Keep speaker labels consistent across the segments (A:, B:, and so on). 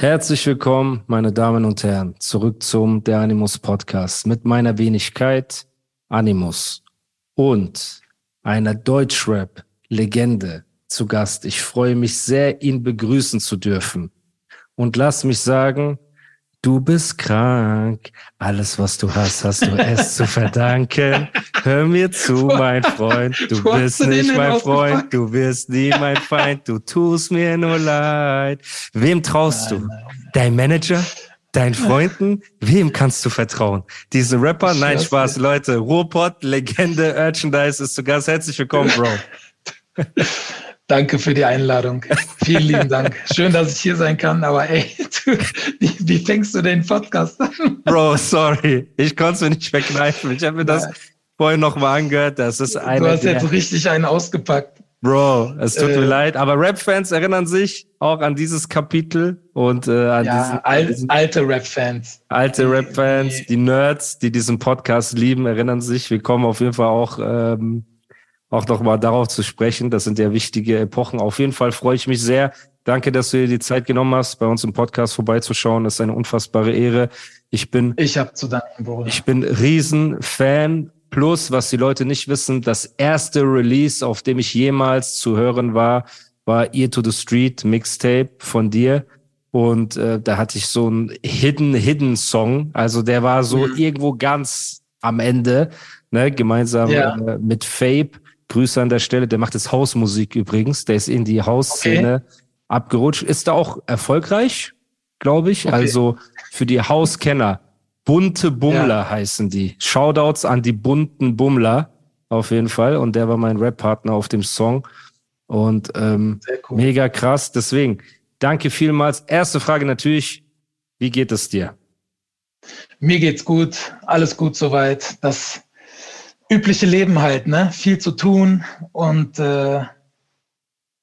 A: Herzlich willkommen, meine Damen und Herren, zurück zum Der Animus Podcast mit meiner Wenigkeit Animus und einer Deutschrap-Legende zu Gast. Ich freue mich sehr, ihn begrüßen zu dürfen. Und lass mich sagen, Du bist krank. Alles, was du hast, hast du es zu verdanken. Hör mir zu, mein Freund. Du bist nicht mein Freund. Du wirst nie mein Feind. Du tust mir nur leid. Wem traust du? Dein Manager? Deinen Freunden? Wem kannst du vertrauen? Diese Rapper? Nein, Spaß, Leute. Ruhrpott, Legende, Merchandise ist zu Gast. Herzlich willkommen, Bro.
B: Danke für die Einladung. Vielen lieben Dank. Schön, dass ich hier sein kann, aber ey, du, wie, wie, fängst du den Podcast an?
A: Bro, sorry. Ich konnte es mir nicht verkneifen. Ich habe mir das vorhin noch mal angehört. Das ist eine.
B: Du hast jetzt richtig einen ausgepackt.
A: Bro, es tut äh, mir leid, aber Rap-Fans erinnern sich auch an dieses Kapitel und äh, an,
B: ja,
A: diesen,
B: al diesen, alte Rap-Fans.
A: Alte Rap-Fans, die, die Nerds, die diesen Podcast lieben, erinnern sich. Wir kommen auf jeden Fall auch ähm, auch nochmal darauf zu sprechen. Das sind ja wichtige Epochen. Auf jeden Fall freue ich mich sehr. Danke, dass du dir die Zeit genommen hast, bei uns im Podcast vorbeizuschauen. Das ist eine unfassbare Ehre. Ich bin,
B: ich habe zu danken, Bruder.
A: Ich bin Riesenfan. Plus, was die Leute nicht wissen, das erste Release, auf dem ich jemals zu hören war, war Ear to the Street Mixtape von dir. Und äh, da hatte ich so einen Hidden, Hidden Song. Also der war so mhm. irgendwo ganz am Ende, ne, gemeinsam ja. äh, mit Fabe. Grüße an der Stelle. Der macht jetzt Hausmusik übrigens. Der ist in die Hausszene okay. abgerutscht. Ist da auch erfolgreich, glaube ich. Okay. Also für die Hauskenner. Bunte Bummler ja. heißen die. Shoutouts an die bunten Bummler auf jeden Fall. Und der war mein Rap-Partner auf dem Song. Und ähm, cool. mega krass. Deswegen, danke vielmals. Erste Frage natürlich, wie geht es dir?
B: Mir geht's gut, alles gut soweit. Das übliche Leben halt, ne? Viel zu tun und äh,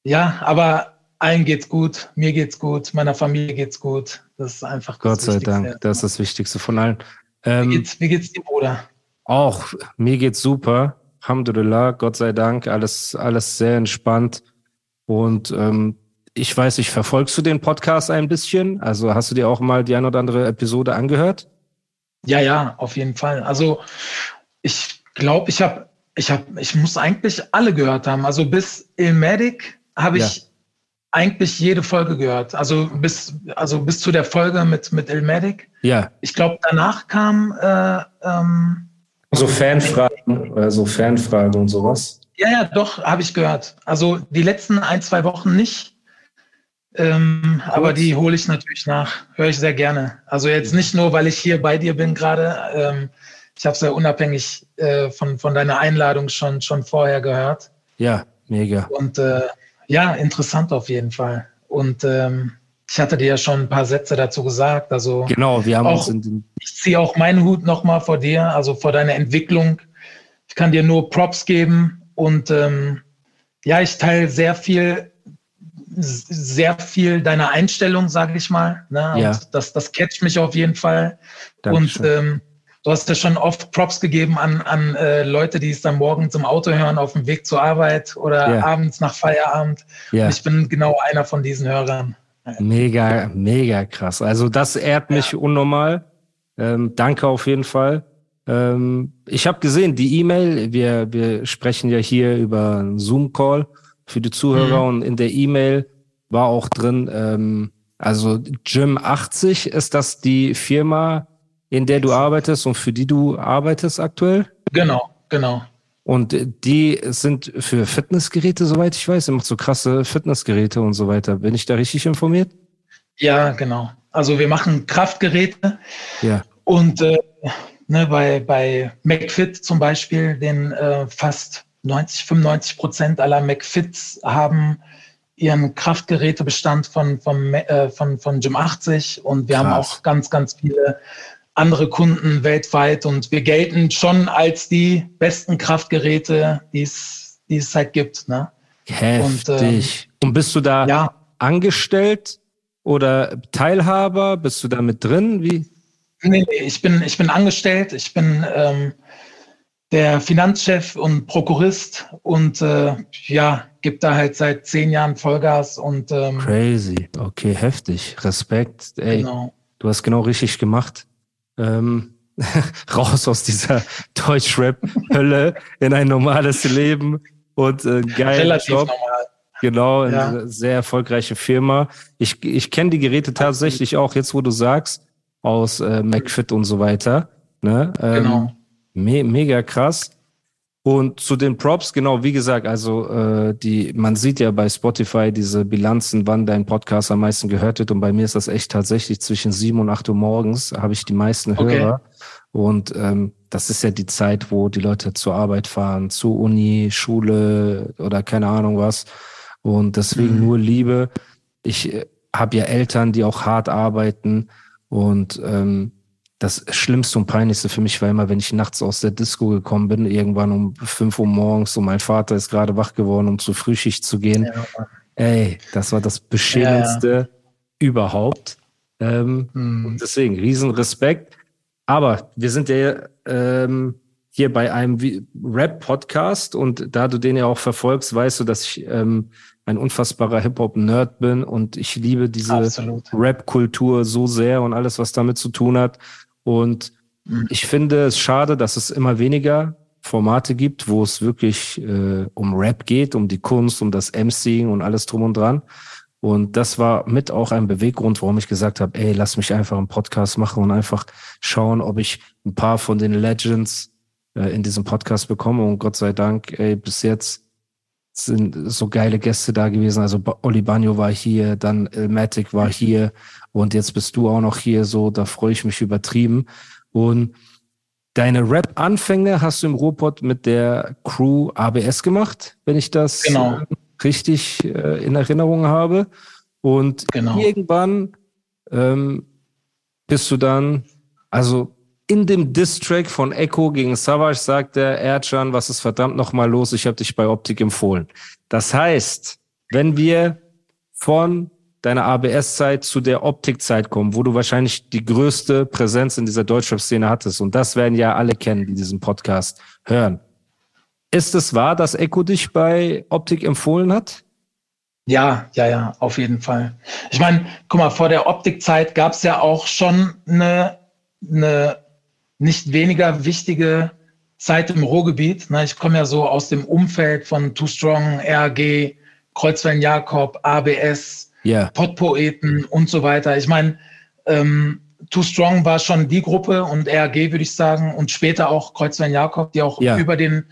B: ja, aber allen geht's gut, mir geht's gut, meiner Familie geht's gut. Das ist einfach
A: Gott sei Dank, das ist das Wichtigste von allen.
B: Ähm, wie, geht's, wie geht's dir, Bruder?
A: Auch, mir geht's super. Alhamdulillah, Gott sei Dank, alles, alles sehr entspannt. Und ähm, ich weiß nicht, verfolgst du den Podcast ein bisschen? Also hast du dir auch mal die ein oder andere Episode angehört?
B: Ja, ja, auf jeden Fall. Also ich glaube, ich habe, ich habe, ich muss eigentlich alle gehört haben. Also bis Ilmatic habe ich ja. eigentlich jede Folge gehört. Also bis, also bis zu der Folge mit, mit Ilmatic.
A: Ja.
B: Ich glaube, danach kam äh, ähm,
A: so Fanfragen, also Fanfragen und sowas.
B: Ja, ja, doch, habe ich gehört. Also die letzten ein, zwei Wochen nicht. Ähm, aber die hole ich natürlich nach. Höre ich sehr gerne. Also jetzt nicht nur, weil ich hier bei dir bin gerade. Ähm, ich habe es ja unabhängig äh, von, von deiner Einladung schon, schon vorher gehört.
A: Ja, mega.
B: Und äh, ja, interessant auf jeden Fall. Und ähm, ich hatte dir ja schon ein paar Sätze dazu gesagt. Also
A: genau, wir haben
B: auch, Ich ziehe auch meinen Hut nochmal vor dir, also vor deiner Entwicklung. Ich kann dir nur Props geben und ähm, ja, ich teile sehr viel, sehr viel deiner Einstellung, sage ich mal. Ne?
A: Ja.
B: Und das, das catcht mich auf jeden Fall. Dankeschön. Und ähm, Du hast ja schon oft Props gegeben an, an äh, Leute, die es dann morgens im Auto hören, auf dem Weg zur Arbeit oder yeah. abends nach Feierabend. Yeah. ich bin genau einer von diesen Hörern.
A: Mega, mega krass. Also das ehrt mich ja. unnormal. Ähm, danke auf jeden Fall. Ähm, ich habe gesehen, die E-Mail, wir, wir sprechen ja hier über einen Zoom-Call für die Zuhörer mhm. und in der E-Mail war auch drin, ähm, also Gym 80 ist das die Firma, in der du arbeitest und für die du arbeitest aktuell?
B: Genau, genau.
A: Und die sind für Fitnessgeräte, soweit ich weiß, immer so krasse Fitnessgeräte und so weiter. Bin ich da richtig informiert?
B: Ja, genau. Also wir machen Kraftgeräte.
A: Ja.
B: Und äh, ne, bei, bei McFit zum Beispiel, den äh, fast 90, 95 Prozent aller McFits haben ihren Kraftgerätebestand von, von, äh, von, von Gym 80 und wir Krass. haben auch ganz, ganz viele andere Kunden weltweit und wir gelten schon als die besten Kraftgeräte, die es, die es halt gibt. Ne?
A: Heftig. Und, ähm, und bist du da ja. angestellt oder Teilhaber? Bist du da mit drin? Wie?
B: Nee, nee, ich bin, ich bin angestellt. Ich bin ähm, der Finanzchef und Prokurist und äh, ja, gibt da halt seit zehn Jahren Vollgas und ähm,
A: crazy. Okay, heftig. Respekt. Ey, genau. du hast genau richtig gemacht. Ähm, raus aus dieser Deutschrap-Hölle in ein normales Leben und äh, geil. Relativ Job. normal. Genau, ja. eine sehr erfolgreiche Firma. Ich, ich kenne die Geräte tatsächlich auch, jetzt wo du sagst, aus äh, McFit und so weiter. Ne? Ähm, genau. Me mega krass. Und zu den Props, genau, wie gesagt, also äh, die, man sieht ja bei Spotify diese Bilanzen, wann dein Podcast am meisten gehört wird. Und bei mir ist das echt tatsächlich zwischen sieben und acht Uhr morgens habe ich die meisten Hörer. Okay. Und ähm, das ist ja die Zeit, wo die Leute zur Arbeit fahren, zur Uni, Schule oder keine Ahnung was. Und deswegen mhm. nur Liebe. Ich äh, habe ja Eltern, die auch hart arbeiten. Und ähm, das Schlimmste und Peinlichste für mich war immer, wenn ich nachts aus der Disco gekommen bin, irgendwann um fünf Uhr morgens und mein Vater ist gerade wach geworden, um zur Frühschicht zu gehen. Ja. Ey, das war das Beschämendste ja. überhaupt. Ähm, mhm. deswegen, riesen Respekt. Aber wir sind ja ähm, hier bei einem Rap-Podcast und da du den ja auch verfolgst, weißt du, dass ich ähm, ein unfassbarer Hip-Hop-Nerd bin und ich liebe diese Rap-Kultur so sehr und alles, was damit zu tun hat. Und mhm. ich finde es schade, dass es immer weniger Formate gibt, wo es wirklich äh, um Rap geht, um die Kunst, um das MCing und alles drum und dran. Und das war mit auch ein Beweggrund, warum ich gesagt habe, ey, lass mich einfach einen Podcast machen und einfach schauen, ob ich ein paar von den Legends äh, in diesem Podcast bekomme. Und Gott sei Dank, ey, bis jetzt sind so geile Gäste da gewesen. Also Oli Bagno war hier, dann Ilmatic war hier und jetzt bist du auch noch hier. So, da freue ich mich übertrieben. Und deine Rap-Anfänge hast du im Ruhrpott mit der Crew ABS gemacht, wenn ich das genau. richtig äh, in Erinnerung habe. Und genau. irgendwann ähm, bist du dann, also in dem Distrack von Echo gegen Savage sagt der Erdschan, was ist verdammt nochmal los? Ich habe dich bei Optik empfohlen. Das heißt, wenn wir von deiner ABS-Zeit zu der Optik-Zeit kommen, wo du wahrscheinlich die größte Präsenz in dieser Deutschrap-Szene hattest, und das werden ja alle kennen, die diesen Podcast hören. Ist es wahr, dass Echo dich bei Optik empfohlen hat?
B: Ja, ja, ja, auf jeden Fall. Ich meine, guck mal, vor der Optikzeit gab es ja auch schon eine, eine nicht weniger wichtige Zeit im Ruhrgebiet. Ich komme ja so aus dem Umfeld von Too Strong, RAG, Kreuzwellen Jakob, ABS, yeah. Podpoeten und so weiter. Ich meine, ähm, Too Strong war schon die Gruppe und RAG würde ich sagen und später auch Kreuzwellen Jakob, die auch yeah. über den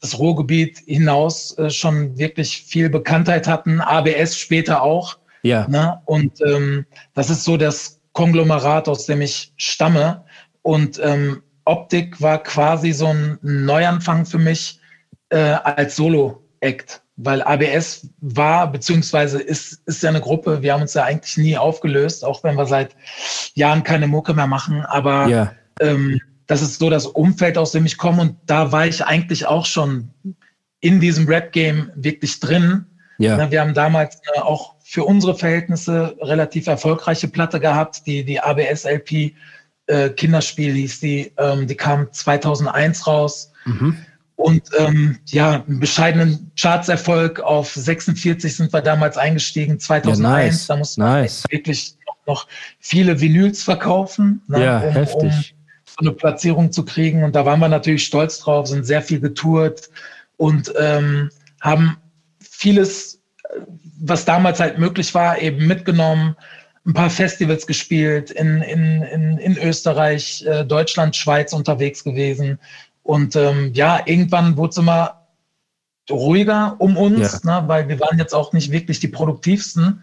B: das Ruhrgebiet hinaus äh, schon wirklich viel Bekanntheit hatten. ABS später auch. Ja. Ne? Und ähm, das ist so das Konglomerat, aus dem ich stamme. Und ähm, Optik war quasi so ein Neuanfang für mich äh, als Solo-Act, weil ABS war, beziehungsweise ist, ist ja eine Gruppe, wir haben uns ja eigentlich nie aufgelöst, auch wenn wir seit Jahren keine Mucke mehr machen, aber ja. ähm, das ist so das Umfeld, aus dem ich komme und da war ich eigentlich auch schon in diesem Rap-Game wirklich drin. Ja. Wir haben damals äh, auch für unsere Verhältnisse relativ erfolgreiche Platte gehabt, die, die ABS-LP äh, Kinderspiel hieß die. Ähm, die kam 2001 raus. Mhm. Und ähm, ja, einen bescheidenen Chartserfolg auf 46 sind wir damals eingestiegen, 2001. Ja, nice. Da mussten nice. wir wirklich noch, noch, viele Vinyls verkaufen, ne, ja, um, heftig. um so eine Platzierung zu kriegen. Und da waren wir natürlich stolz drauf, sind sehr viel getourt und ähm, haben vieles, was damals halt möglich war, eben mitgenommen, ein paar Festivals gespielt, in, in, in, in Österreich, äh, Deutschland, Schweiz unterwegs gewesen. Und ähm, ja, irgendwann wurde es immer ruhiger um uns, ja. ne, weil wir waren jetzt auch nicht wirklich die produktivsten.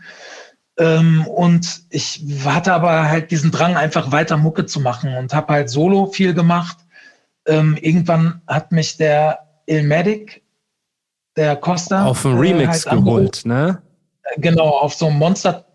B: Ähm, und ich hatte aber halt diesen Drang, einfach weiter Mucke zu machen und habe halt solo viel gemacht. Ähm, irgendwann hat mich der Ilmatic, der Costa,
A: auf den Remix äh, halt geholt, ne?
B: genau auf so einem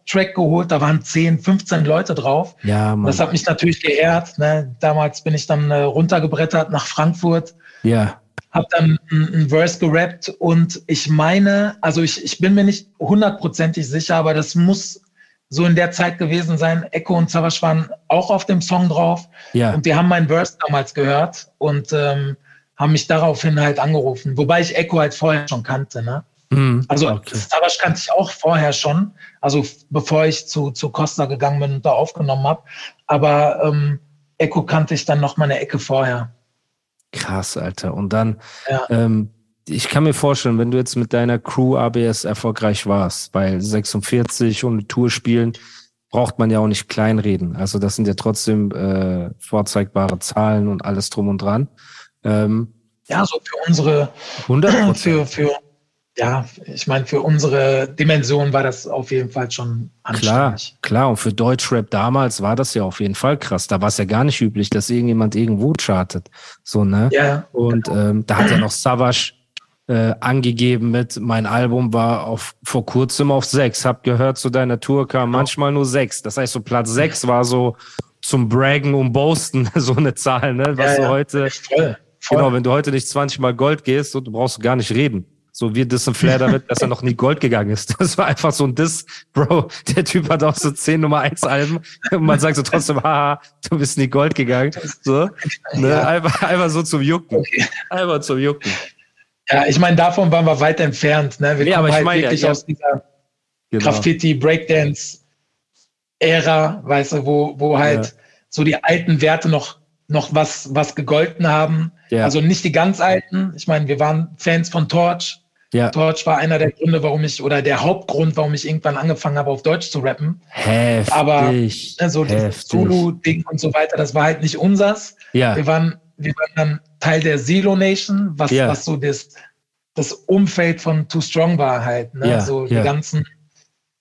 B: Monster-Track geholt. Da waren 10, 15 Leute drauf.
A: Ja, Mann.
B: Das hat mich natürlich geehrt. Ne? Damals bin ich dann äh, runtergebrettert nach Frankfurt.
A: Ja.
B: Hab dann ein, Verse gerappt und ich meine, also ich, ich bin mir nicht hundertprozentig sicher, aber das muss so in der Zeit gewesen sein. Echo und Savage waren auch auf dem Song drauf.
A: Ja.
B: Und die haben meinen Verse damals gehört und ähm, haben mich daraufhin halt angerufen. Wobei ich Echo halt vorher schon kannte, ne?
A: Mhm.
B: Also
A: okay.
B: Savage kannte ich auch vorher schon, also bevor ich zu, zu Costa gegangen bin und da aufgenommen habe. Aber ähm, Echo kannte ich dann noch mal eine Ecke vorher.
A: Krass, Alter. Und dann,
B: Ja.
A: ähm, ich kann mir vorstellen, wenn du jetzt mit deiner Crew ABS erfolgreich warst, bei 46 und Tour spielen, braucht man ja auch nicht kleinreden. Also das sind ja trotzdem äh, vorzeigbare Zahlen und alles drum und dran. Ähm,
B: Ja, so für unsere
A: 100
B: für, für, ja, ich meine, für unsere Dimension war das auf jeden Fall schon
A: Klar,
B: anständig.
A: klar. Und für Deutschrap damals war das ja auf jeden Fall krass. Da war es ja gar nicht üblich, dass irgendjemand irgendwo chartet. So, ne?
B: Ja,
A: Und ähm, da hat ja noch Savage äh, angegeben mit, mein Album war auf, vor kurzem auf sechs. Hab gehört, zu deiner Tour kam manchmal nur sechs. Das heißt, so Platz sechs war so zum Braggen und Boasten so eine Zahl, ne? Was
B: ja, ja.
A: heute,
B: voll, voll.
A: genau, wenn du heute nicht 20 Mal Gold gehst, so, du brauchst gar nicht reden. So, wir dissen Flair damit, dass er noch nie Gold gegangen ist. Das war einfach so ein Diss. Bro, der Typ hat auch so zehn Nummer eins Alben. Und man sagt so trotzdem, haha, du bist nie Gold gegangen. So, ne?
B: Ja.
A: Einfach, einfach so zum Jucken.
B: Okay.
A: Einfach zum Jucken.
B: Ja, ich meine, davon waren wir weit entfernt. Ne? Wir
A: Nee, aber
B: kommen
A: ich
B: halt
A: meine
B: wirklich
A: ja.
B: aus dieser
A: Genau.
B: Graffiti, Breakdance, Ära, weißt du, wo, wo halt
A: Ja.
B: so die alten Werte noch, noch was, was gegolten haben.
A: Ja.
B: Also nicht die ganz alten. Ich meine, wir waren Fans von Torch.
A: Ja,
B: Torch war einer der Gründe, warum ich, oder der Hauptgrund, warum ich irgendwann angefangen habe, auf Deutsch zu rappen.
A: heftig.
B: Aber, Ne, so dieses
A: heftig.
B: Zulu-Ding und so weiter, das war halt nicht unsers.
A: Ja,
B: Wir waren, wir waren dann Teil der Zelo Nation, was,
A: Ja.
B: was so das, das Umfeld von Too Strong war halt. Ne?
A: Ja,
B: so die ganzen,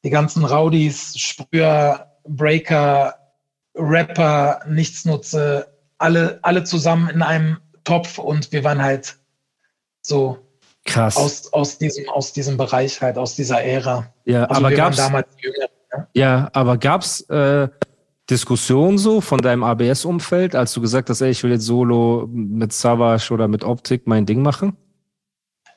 B: die ganzen Rowdies, Sprüher, Breaker, Rapper, Nichtsnutze, alle, alle zusammen in einem Topf und wir waren halt so
A: krass.
B: aus, aus, diesem, aus diesem Bereich halt, aus dieser Ära.
A: ja,
B: Also
A: aber
B: wir
A: gab's,
B: waren damals jünger. Ne?
A: ja, aber gab's äh, Diskussionen so von deinem ABS-Umfeld, als du gesagt hast, ey, ich will jetzt solo mit Savage oder mit Optik mein Ding machen?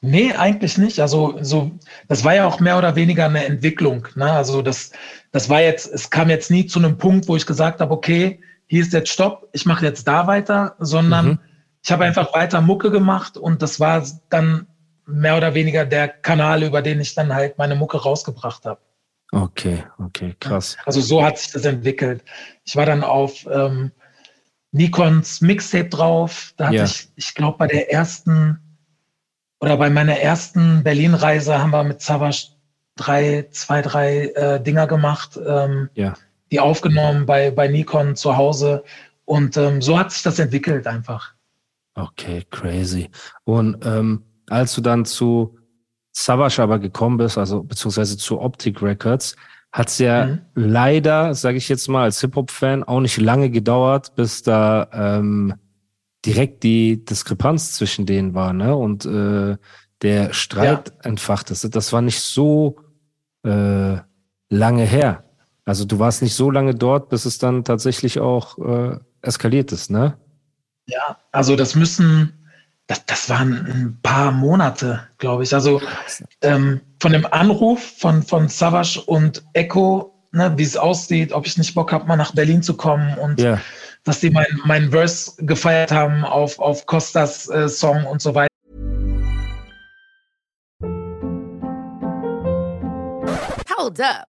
B: Nee, eigentlich nicht. Also so, das war ja auch mehr oder weniger eine Entwicklung. Ne? Also das, das war jetzt, es kam jetzt nie zu einem Punkt, wo ich gesagt habe, okay, hier ist jetzt Stopp, ich mache jetzt da weiter, sondern
A: Mhm.
B: ich habe einfach weiter Mucke gemacht und das war dann mehr oder weniger der Kanal, über den ich dann halt meine Mucke rausgebracht habe.
A: Okay, okay, krass.
B: Also so hat sich das entwickelt. Ich war dann auf ähm, Nikons Mixtape drauf. Da hatte
A: Ja.
B: ich, ich glaube, bei der ersten oder bei meiner ersten Berlin-Reise haben wir mit Savage drei, zwei, drei äh, Dinger gemacht, ähm,
A: Ja.
B: die aufgenommen bei, bei Nikon zu Hause. Und ähm, so hat sich das entwickelt einfach.
A: Okay, crazy. Und ähm, als du dann zu Savage aber gekommen bist, also beziehungsweise zu Optic Records, hat's ja
B: Mhm.
A: leider, sage ich jetzt mal als Hip-Hop-Fan, auch nicht lange gedauert, bis da ähm, direkt die Diskrepanz zwischen denen war, ne? Und äh, der Streit entfacht ist. Das war nicht so äh, lange her. Also du warst nicht so lange dort, bis es dann tatsächlich auch äh, eskaliert ist, ne?
B: Ja, also das müssen, das, das waren ein paar Monate, glaube ich. Also ähm, von dem Anruf von, von Savage und Echo, ne, wie es aussieht, ob ich nicht Bock habe, mal nach Berlin zu kommen und
A: Ja.
B: dass die meinen mein Verse gefeiert haben auf, auf Costas äh, Song und so weiter.
C: Hold up.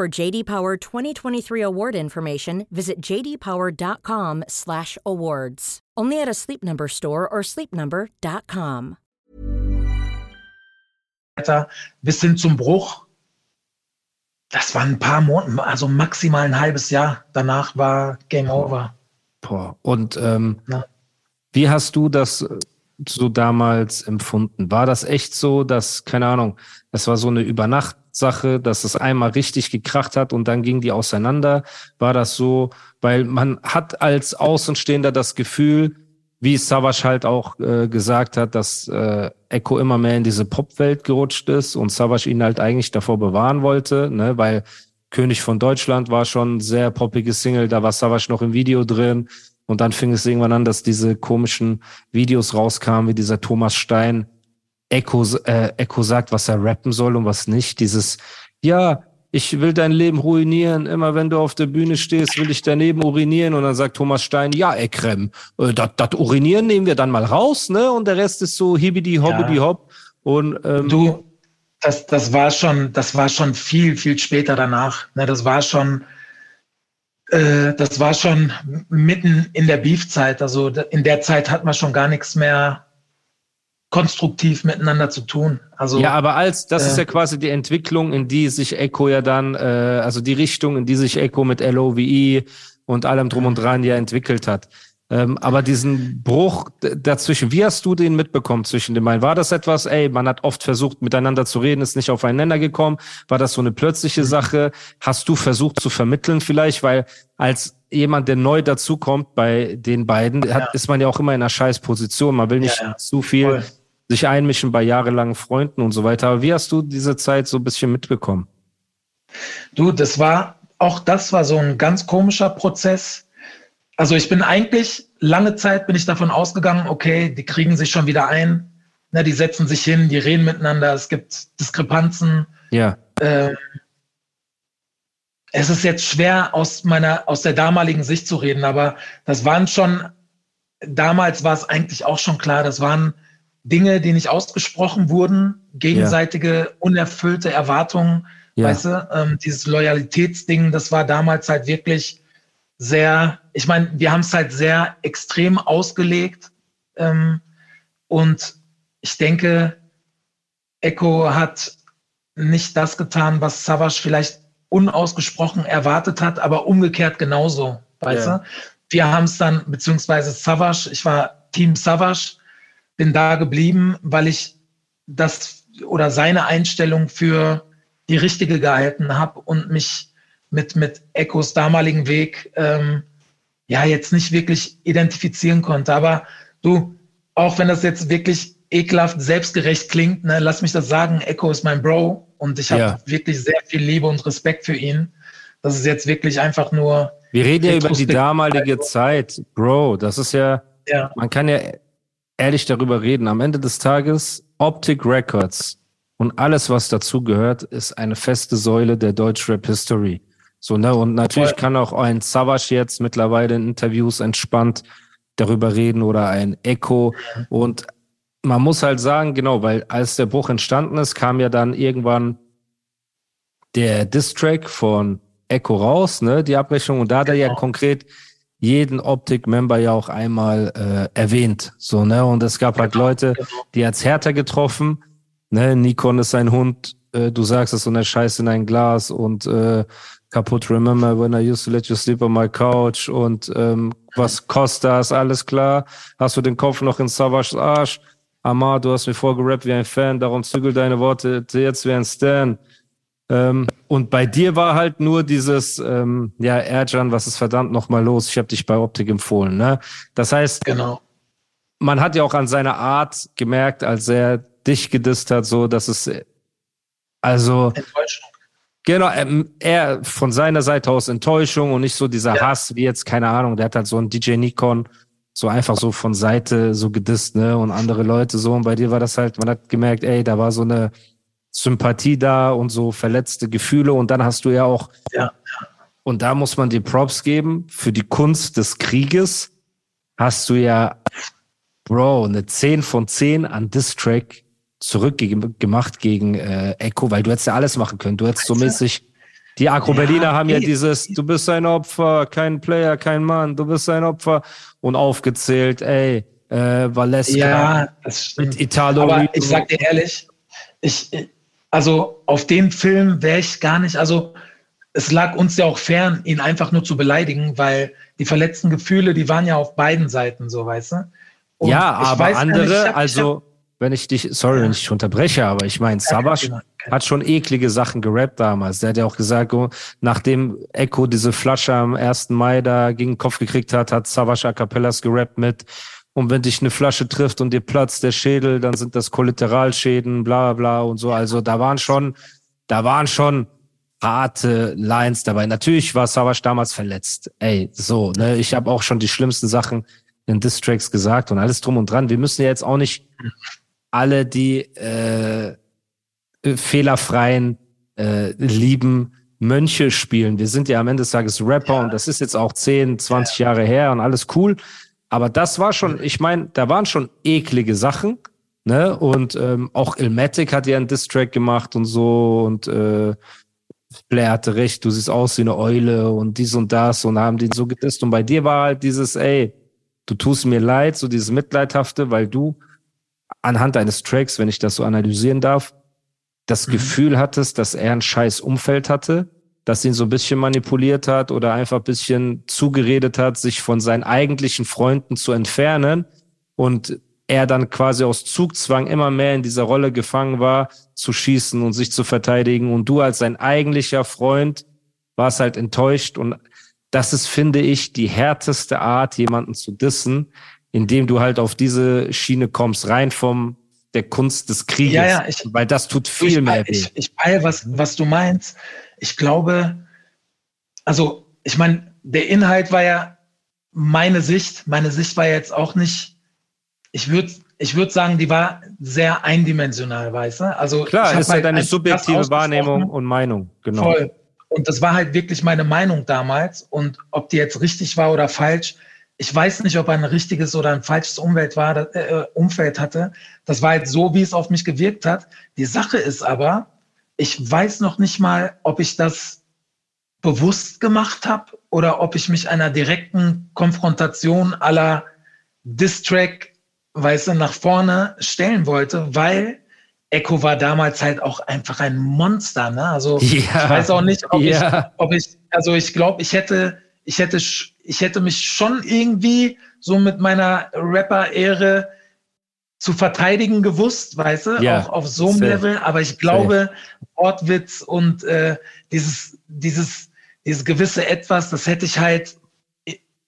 D: For JD Power 2023 award information, visit jdpower.com/awards. Only at a Sleep Number store or sleepnumber.com.
B: Bis hin zum Bruch. Das waren ein paar Monate, also maximal ein halbes Jahr. Danach war Game Over.
A: Boah. Und ähm, wie hast du das so damals empfunden? War das echt so, dass, keine Ahnung, das war so eine Übernachtsache, dass es einmal richtig gekracht hat und dann ging die auseinander? War das so, weil man hat als Außenstehender das Gefühl, wie Savage halt auch äh, gesagt hat, dass äh, Echo immer mehr in diese Popwelt gerutscht ist und Savage ihn halt eigentlich davor bewahren wollte, ne, weil König von Deutschland war schon sehr poppige Single, da war Savage noch im Video drin und dann fing es irgendwann an, dass diese komischen Videos rauskamen, wie dieser Thomas Stein Echo, äh, Echo sagt, was er rappen soll und was nicht. Dieses, ja, ich will dein Leben ruinieren. Immer wenn du auf der Bühne stehst, will ich daneben urinieren. Und dann sagt Thomas Stein, ja, Ekrem, äh, das Urinieren nehmen wir dann mal raus, ne? Und der Rest ist so hibidi hobbidi ja. hopp. Und ähm,
B: du, das, das war schon, das war schon viel, viel später danach. Ne? Das war schon, äh, das war schon mitten in der Beef-Zeit. Also in der Zeit hat man schon gar nichts mehr konstruktiv miteinander zu tun. Also
A: ja, aber als das äh, ist ja quasi die Entwicklung, in die sich Echo ja dann, äh, also die Richtung, in die sich Echo mit LOVE und allem drum und dran ja entwickelt hat. Ähm, aber diesen Bruch dazwischen, wie hast du den mitbekommen zwischen den beiden? War das etwas, ey, man hat oft versucht, miteinander zu reden, ist nicht aufeinander gekommen? War das so eine plötzliche Sache? Hast du versucht zu vermitteln vielleicht? Weil als jemand, der neu dazukommt bei den beiden, ja. hat, ist man ja auch immer in einer Scheißposition. Man will nicht ja, ja. zu viel Voll sich einmischen bei jahrelangen Freunden und so weiter. Aber wie hast du diese Zeit so ein bisschen mitbekommen?
B: Du, das war, auch das war so ein ganz komischer Prozess. Also ich bin eigentlich, lange Zeit bin ich davon ausgegangen, okay, die kriegen sich schon wieder ein, ne, die setzen sich hin, die reden miteinander, es gibt Diskrepanzen.
A: Ja.
B: Ähm, es ist jetzt schwer aus meiner, aus der damaligen Sicht zu reden, aber das waren schon, damals war es eigentlich auch schon klar, das waren Dinge, die nicht ausgesprochen wurden, gegenseitige ja. unerfüllte Erwartungen, ja. weißt du, ähm, dieses Loyalitätsding, das war damals halt wirklich sehr, ich meine, wir haben es halt sehr extrem ausgelegt ähm, und ich denke, Echo hat nicht das getan, was Savage vielleicht unausgesprochen erwartet hat, aber umgekehrt genauso, weißt ja. du? Wir haben es dann, beziehungsweise Savage, ich war Team Savage, bin da geblieben, weil ich das oder seine Einstellung für die richtige gehalten habe und mich mit, mit Echos damaligen Weg ähm, ja jetzt nicht wirklich identifizieren konnte. Aber du, auch wenn das jetzt wirklich ekelhaft selbstgerecht klingt, ne, lass mich das sagen, Echo ist mein Bro und ich habe ja. wirklich sehr viel Liebe und Respekt für ihn. Das ist jetzt wirklich einfach nur.
A: Wir reden ja über die damalige Zeit, Bro. Das ist ja, ja, man kann ja ehrlich darüber reden. Am Ende des Tages, Optic Records und alles, was dazu gehört, ist eine feste Säule der Deutschrap History. So, ne? Und natürlich kann auch ein Savage jetzt mittlerweile in Interviews entspannt darüber reden oder ein Echo. Und man muss halt sagen, genau, weil als der Bruch entstanden ist, kam ja dann irgendwann der Distrack von Echo raus, ne, die Abrechnung. Und da hat er ja genau. konkret jeden Optik-Member ja auch einmal äh, erwähnt. So, ne? Und es gab halt genau, Leute, genau. die hat's härter getroffen. Ne? Nikon ist ein Hund, äh, du sagst es so eine Scheiße in ein Glas und äh, kaputt Remember when I used to let you sleep on my couch und ähm, was kostet das, alles klar. Hast du den Kopf noch in Savage Arsch? Amar, du hast mir vorgerappt wie ein Fan, darum zügel deine Worte jetzt wie ein Stan. Ähm, und bei dir war halt nur dieses, ähm, ja, Erjan, was ist verdammt nochmal los? Ich habe dich bei Optik empfohlen. Ne? Das heißt,
B: genau.
A: man hat ja auch an seiner Art gemerkt, als er dich gedisst hat, so, dass es also Enttäuschung. Genau, ähm, er von seiner Seite aus Enttäuschung und nicht so dieser ja. Hass, wie jetzt, keine Ahnung, der hat halt so ein DJ Nikon so einfach so von Seite so gedisst, ne? Und andere Leute so. Und bei dir war das halt, man hat gemerkt, ey, da war so eine Sympathie da und so verletzte Gefühle. Und dann hast du ja auch
B: ja.
A: und da muss man dir Props geben, für die Kunst des Krieges hast du ja, Bro, eine 10 von 10 an Distrack zurückgemacht gegen äh, Echo, weil du hättest ja alles machen können. Du hättest so mäßig, die Agro-Berliner ja, haben ja dieses, du bist ein Opfer, kein Player, kein Mann, du bist ein Opfer und aufgezählt, ey, äh, Valeska
B: ja, mit Italo. Aber ich sag dir ehrlich, ich, also auf den Film wäre ich gar nicht, also es lag uns ja auch fern, ihn einfach nur zu beleidigen, weil die verletzten Gefühle, die waren ja auf beiden Seiten, so weißt du.
A: Und ja, aber andere, nicht, hab, also hab, wenn ich dich, sorry, wenn ich dich unterbreche, aber ich meine, Savas hat schon eklige Sachen gerappt damals. Der hat ja auch gesagt, oh, nachdem Echo diese Flasche am 1. Mai da gegen den Kopf gekriegt hat, hat Savas a cappellas gerappt mit und wenn dich eine Flasche trifft und dir platzt der Schädel, dann sind das Kollateralschäden, bla bla und so. Also da waren schon, da waren schon harte Lines dabei. Natürlich war Savage damals verletzt. Ey, so, ne, ich habe auch schon die schlimmsten Sachen in Distracks gesagt und alles drum und dran. Wir müssen ja jetzt auch nicht alle die äh, fehlerfreien, äh, lieben Mönche spielen. Wir sind ja am Ende des Tages Rapper ja. und das ist jetzt auch 10, 20 ja. Jahre her und alles cool. Aber das war schon, ich meine, da waren schon eklige Sachen. Ne? Und ähm, auch Ilmatic hat ja einen Distrack gemacht und so und äh, Blair hatte recht, du siehst aus wie eine Eule und dies und das und haben den so gedisst. Und bei dir war halt dieses, ey, du tust mir leid, so dieses Mitleidhafte, weil du anhand deines Tracks, wenn ich das so analysieren darf, das mhm. Gefühl hattest, dass er ein scheiß Umfeld hatte, das ihn so ein bisschen manipuliert hat oder einfach ein bisschen zugeredet hat, sich von seinen eigentlichen Freunden zu entfernen und er dann quasi aus Zugzwang immer mehr in dieser Rolle gefangen war, zu schießen und sich zu verteidigen. Und du als sein eigentlicher Freund warst halt enttäuscht. Und das ist, finde ich, die härteste Art, jemanden zu dissen, indem du halt auf diese Schiene kommst, rein vom der Kunst des Krieges. Ja, ja, ich, weil das tut viel
B: ich,
A: mehr weh.
B: Ich, ich peil, was, was du meinst. Ich glaube, also ich meine, der Inhalt war ja meine Sicht. Meine Sicht war jetzt auch nicht ich würde ich würde sagen, die war sehr eindimensional, weißt du? Also
A: klar, ist halt deine subjektive Wahrnehmung und Meinung, genau. Voll.
B: Und das war halt wirklich meine Meinung damals. Und ob die jetzt richtig war oder falsch, ich weiß nicht, ob er ein richtiges oder ein falsches Umwelt war, äh, Umfeld hatte. Das war halt so, wie es auf mich gewirkt hat. Die Sache ist aber, ich weiß noch nicht mal, ob ich das bewusst gemacht habe oder ob ich mich einer direkten Konfrontation aller Distrack weißt du, nach vorne stellen wollte, weil Echo war damals halt auch einfach ein Monster, ne? Also ja, ich weiß auch nicht, ob, ja. ich, ob ich, also ich glaube, ich hätte, ich hätte, ich hätte mich schon irgendwie so mit meiner Rapper-Ehre zu verteidigen gewusst, weißt du, ja, auch auf so einem Level. Aber ich glaube, Wortwitz und äh, dieses, dieses, dieses gewisse Etwas, das hätte ich halt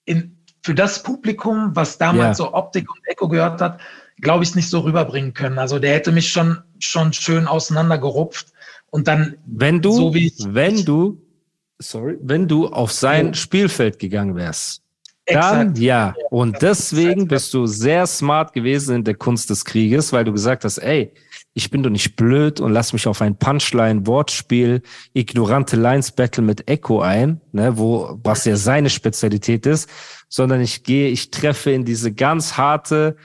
B: in, für das Publikum, was damals ja. so Optik und Echo gehört hat, glaube ich, nicht so rüberbringen können. Also der hätte mich schon, schon schön auseinandergerupft und dann,
A: wenn du, so wie ich, wenn du, sorry, wenn du auf sein ja. Spielfeld gegangen wärst, dann ja. Und deswegen bist du sehr smart gewesen in der Kunst des Krieges, weil du gesagt hast, ey, ich bin doch nicht blöd und lass mich auf ein Punchline-Wortspiel, ignorante Lines-Battle mit Echo ein, ne, wo, was ja seine Spezialität ist, sondern ich gehe, ich treffe in diese ganz harte,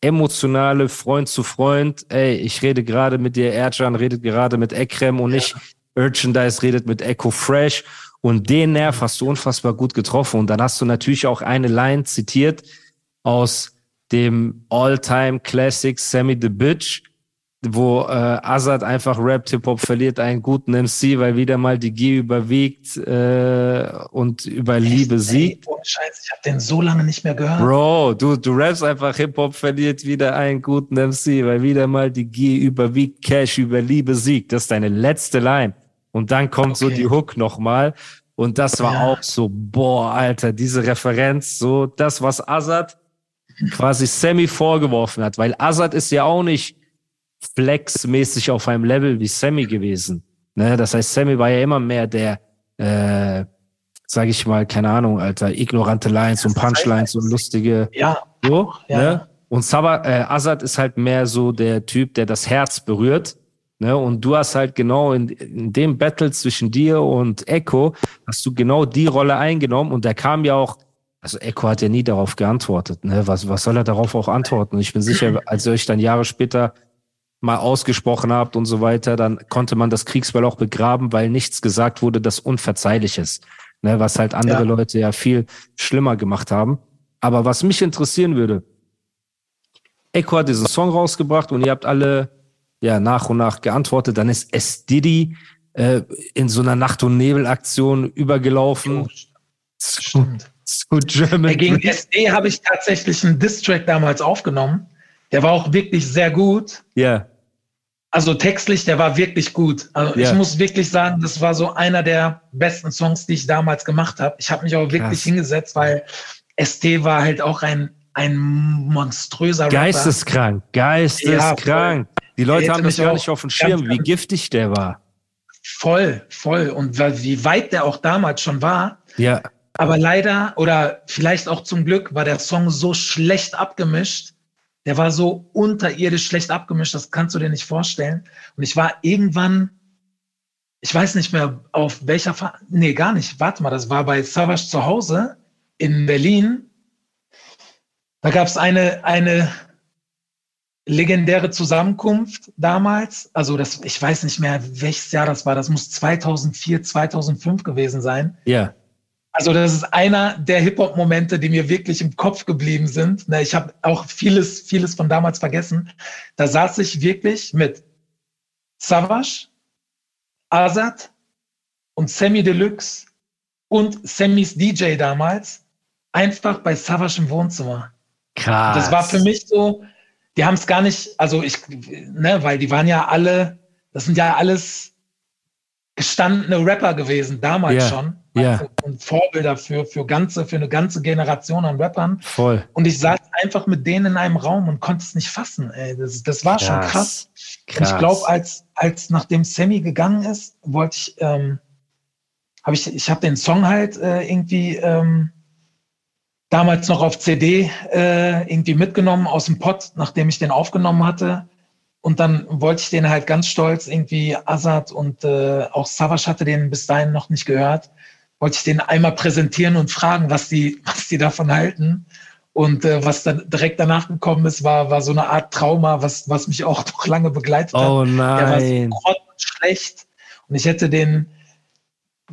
A: emotionale Freund zu Freund, ey, ich rede gerade mit dir, Erjan redet gerade mit Ekrem und ja. nicht Merchandise redet mit Echo Fresh und den Nerv hast du unfassbar gut getroffen und dann hast du natürlich auch eine Line zitiert aus dem All-Time Classic Sammy the Bitch, wo äh, Azad einfach Rap Hip Hop verliert einen guten MC, weil wieder mal die G überwiegt äh, und über Echt? Liebe siegt.
B: oh Scheiße, ich habe den so lange nicht mehr gehört.
A: Bro, du du rappst einfach Hip Hop verliert wieder einen guten MC, weil wieder mal die G überwiegt, Cash über Liebe siegt. Das ist deine letzte Line und dann kommt okay. so die Hook nochmal und das war ja. auch so boah, Alter, diese Referenz, so das was Azad quasi Sammy vorgeworfen hat, weil Azad ist ja auch nicht flexmäßig auf einem Level wie Sammy gewesen. Ne? Das heißt, Sammy war ja immer mehr der, äh, sag ich mal, keine Ahnung, Alter, ignorante Lines und Punchlines und lustige.
B: Ja.
A: So, ja. Ne? Und Sabah, äh, Azad ist halt mehr so der Typ, der das Herz berührt. Ne? Und du hast halt genau in, in dem Battle zwischen dir und Echo, hast du genau die Rolle eingenommen und der kam ja auch, also Echo hat ja nie darauf geantwortet. Ne? Was, was soll er darauf auch antworten? Ich bin sicher, als ihr euch dann Jahre später mal ausgesprochen habt und so weiter, dann konnte man das Kriegsball auch begraben, weil nichts gesagt wurde, das unverzeihlich ist. Ne? Was halt andere ja. Leute ja viel schlimmer gemacht haben. Aber was mich interessieren würde, Echo hat diesen Song rausgebracht und ihr habt alle ja nach und nach geantwortet. Dann ist S. Diddy äh, in so einer Nacht- und Nebel-Aktion übergelaufen.
B: Stimmt. Zu German. Gegen SD habe ich tatsächlich einen Distrack damals aufgenommen. Der war auch wirklich sehr gut.
A: Ja. Yeah.
B: Also textlich, der war wirklich gut. Also yeah. ich muss wirklich sagen, das war so einer der besten Songs, die ich damals gemacht habe. Ich habe mich auch wirklich Krass. hingesetzt, weil ST war halt auch ein, ein monströser
A: Rapper. Geisteskrank, geisteskrank. Ja, die Leute haben das gar nicht auf dem Schirm, wie giftig der war.
B: Voll, voll. Und wie weit der auch damals schon war.
A: Ja.
B: Aber leider oder vielleicht auch zum Glück war der Song so schlecht abgemischt. Der war so unterirdisch schlecht abgemischt, das kannst du dir nicht vorstellen. Und ich war irgendwann, ich weiß nicht mehr auf welcher, Fa nee, gar nicht. Warte mal, das war bei Savage zu Hause in Berlin. Da gab es eine, eine legendäre Zusammenkunft damals. Also das, ich weiß nicht mehr, welches Jahr das war. Das muss 2004, 2005 gewesen sein.
A: Ja.
B: Also das ist einer der Hip-Hop-Momente, die mir wirklich im Kopf geblieben sind. Ne, ich habe auch vieles, vieles von damals vergessen. Da saß ich wirklich mit Savage, Azad und Sammy Deluxe und Sammys DJ damals einfach bei Savage im Wohnzimmer.
A: Krass.
B: Das war für mich so, die haben es gar nicht, also ich, ne, weil die waren ja alle, das sind ja alles gestandene Rapper gewesen, damals yeah. schon.
A: Ja.
B: Und Vorbilder für, für, ganze, für eine ganze Generation an Rappern.
A: Voll.
B: Und ich saß einfach mit denen in einem Raum und konnte es nicht fassen. Ey. Das, das war krass. schon krass. krass. ich glaube, als, als nachdem Sammy gegangen ist, wollte ich, ähm, habe ich, ich habe den Song halt äh, irgendwie ähm, damals noch auf CD äh, irgendwie mitgenommen aus dem Pod, nachdem ich den aufgenommen hatte. Und dann wollte ich den halt ganz stolz irgendwie Azad und äh, auch Savage hatte den bis dahin noch nicht gehört. Wollte ich den einmal präsentieren und fragen, was die, was die davon halten. Und äh, was dann direkt danach gekommen ist, war, war so eine Art Trauma, was, was mich auch noch lange begleitet hat.
A: Oh nein. Der war
B: so schlecht. Und ich hätte den,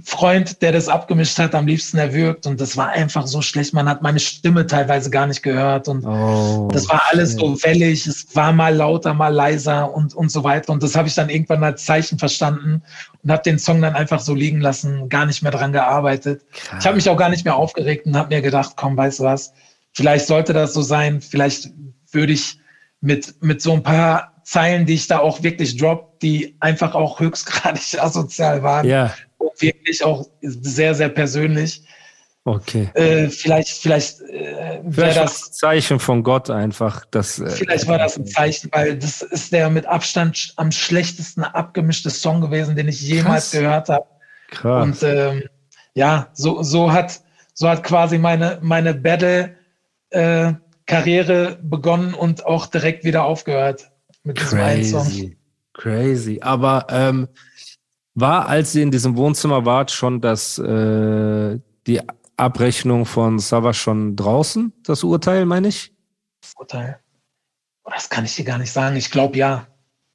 B: Freund, der das abgemischt hat, am liebsten erwürgt und das war einfach so schlecht. Man hat meine Stimme teilweise gar nicht gehört und oh, das war alles so wellig. Es war mal lauter, mal leiser und, und so weiter. Und das habe ich dann irgendwann als Zeichen verstanden und habe den Song dann einfach so liegen lassen, gar nicht mehr dran gearbeitet. Krass. Ich habe mich auch gar nicht mehr aufgeregt und habe mir gedacht, komm, weißt du was, vielleicht sollte das so sein. Vielleicht würde ich mit, mit so ein paar Zeilen, die ich da auch wirklich drop, die einfach auch höchstgradig asozial waren,
A: ja
B: wirklich auch sehr, sehr persönlich.
A: Okay.
B: Äh, vielleicht, vielleicht, äh, vielleicht das
A: ein Zeichen von Gott einfach. Dass,
B: äh, vielleicht war das ein Zeichen, weil das ist der mit Abstand am schlechtesten abgemischte Song gewesen, den ich jemals Krass. gehört habe.
A: Krass.
B: Und ähm, ja, so, so hat, so hat quasi meine, meine Battle äh, begonnen und auch direkt wieder aufgehört mit diesem einen Song.
A: Crazy. Aber ähm, war, als ihr in diesem Wohnzimmer wart, schon das, äh, die Abrechnung von Sava schon draußen, das Urteil, meine ich?
B: Das Urteil? Oh, das kann ich dir gar nicht sagen. Ich glaube ja.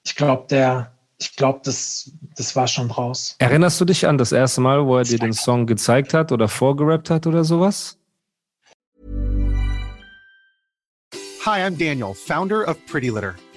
B: Ich glaube, der, ich glaube, das, das war schon draus.
A: Erinnerst du dich an das erste Mal, wo er dir den Song gezeigt hat oder vorgerappt hat oder sowas?
E: Hi, I'm Daniel, Founder of Pretty Litter.